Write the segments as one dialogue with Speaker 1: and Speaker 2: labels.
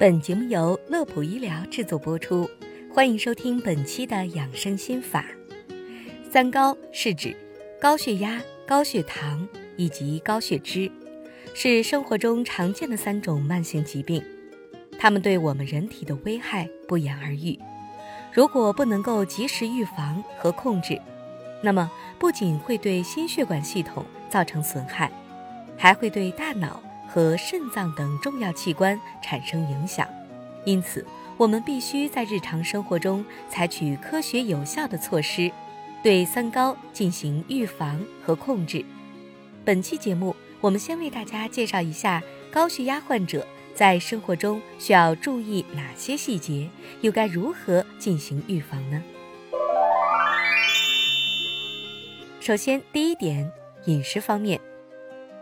Speaker 1: 本节目由乐普医疗制作播出，欢迎收听本期的养生心法。三高是指高血压、高血糖以及高血脂，是生活中常见的三种慢性疾病，它们对我们人体的危害不言而喻。如果不能够及时预防和控制，那么不仅会对心血管系统造成损害，还会对大脑。和肾脏等重要器官产生影响，因此我们必须在日常生活中采取科学有效的措施，对三高进行预防和控制。本期节目，我们先为大家介绍一下高血压患者在生活中需要注意哪些细节，又该如何进行预防呢？首先，第一点，饮食方面，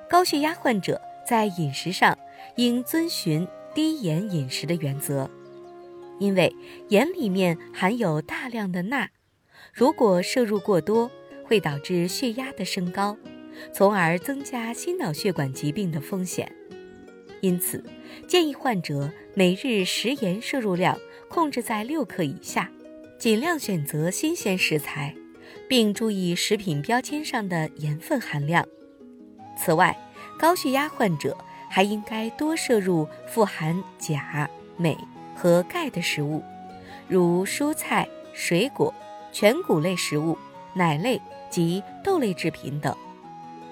Speaker 1: 高血压患者。在饮食上，应遵循低盐饮食的原则，因为盐里面含有大量的钠，如果摄入过多，会导致血压的升高，从而增加心脑血管疾病的风险。因此，建议患者每日食盐摄入量控制在六克以下，尽量选择新鲜食材，并注意食品标签上的盐分含量。此外，高血压患者还应该多摄入富含钾、镁和钙的食物，如蔬菜、水果、全谷类食物、奶类及豆类制品等。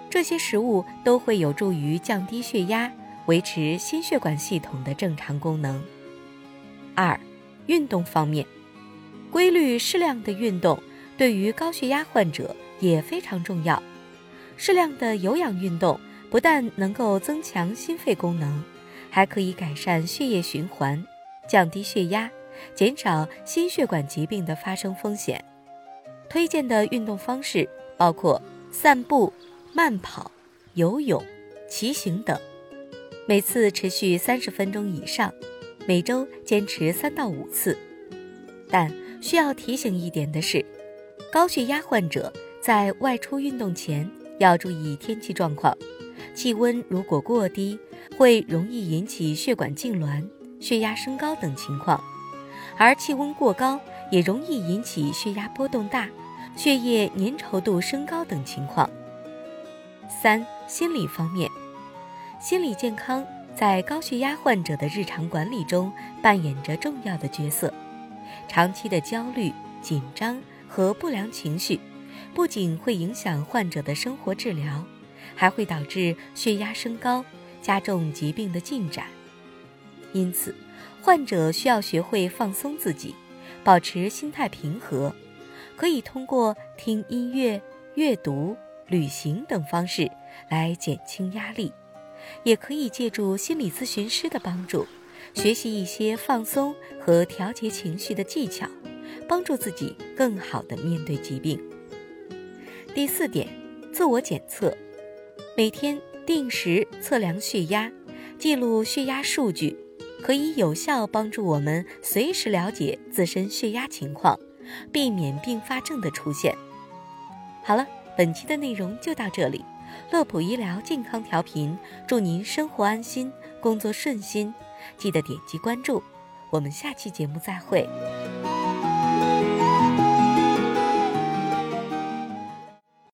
Speaker 1: 这些食物都会有助于降低血压，维持心血管系统的正常功能。二、运动方面，规律适量的运动对于高血压患者也非常重要。适量的有氧运动。不但能够增强心肺功能，还可以改善血液循环，降低血压，减少心血管疾病的发生风险。推荐的运动方式包括散步、慢跑、游泳、骑行等，每次持续三十分钟以上，每周坚持三到五次。但需要提醒一点的是，高血压患者在外出运动前要注意天气状况。气温如果过低，会容易引起血管痉挛、血压升高等情况；而气温过高，也容易引起血压波动大、血液粘稠度升高等情况。三、心理方面，心理健康在高血压患者的日常管理中扮演着重要的角色。长期的焦虑、紧张和不良情绪，不仅会影响患者的生活治疗。还会导致血压升高，加重疾病的进展。因此，患者需要学会放松自己，保持心态平和。可以通过听音乐、阅读、旅行等方式来减轻压力，也可以借助心理咨询师的帮助，学习一些放松和调节情绪的技巧，帮助自己更好地面对疾病。第四点，自我检测。每天定时测量血压，记录血压数据，可以有效帮助我们随时了解自身血压情况，避免并发症的出现。好了，本期的内容就到这里。乐普医疗健康调频，祝您生活安心，工作顺心。记得点击关注，我们下期节目再会。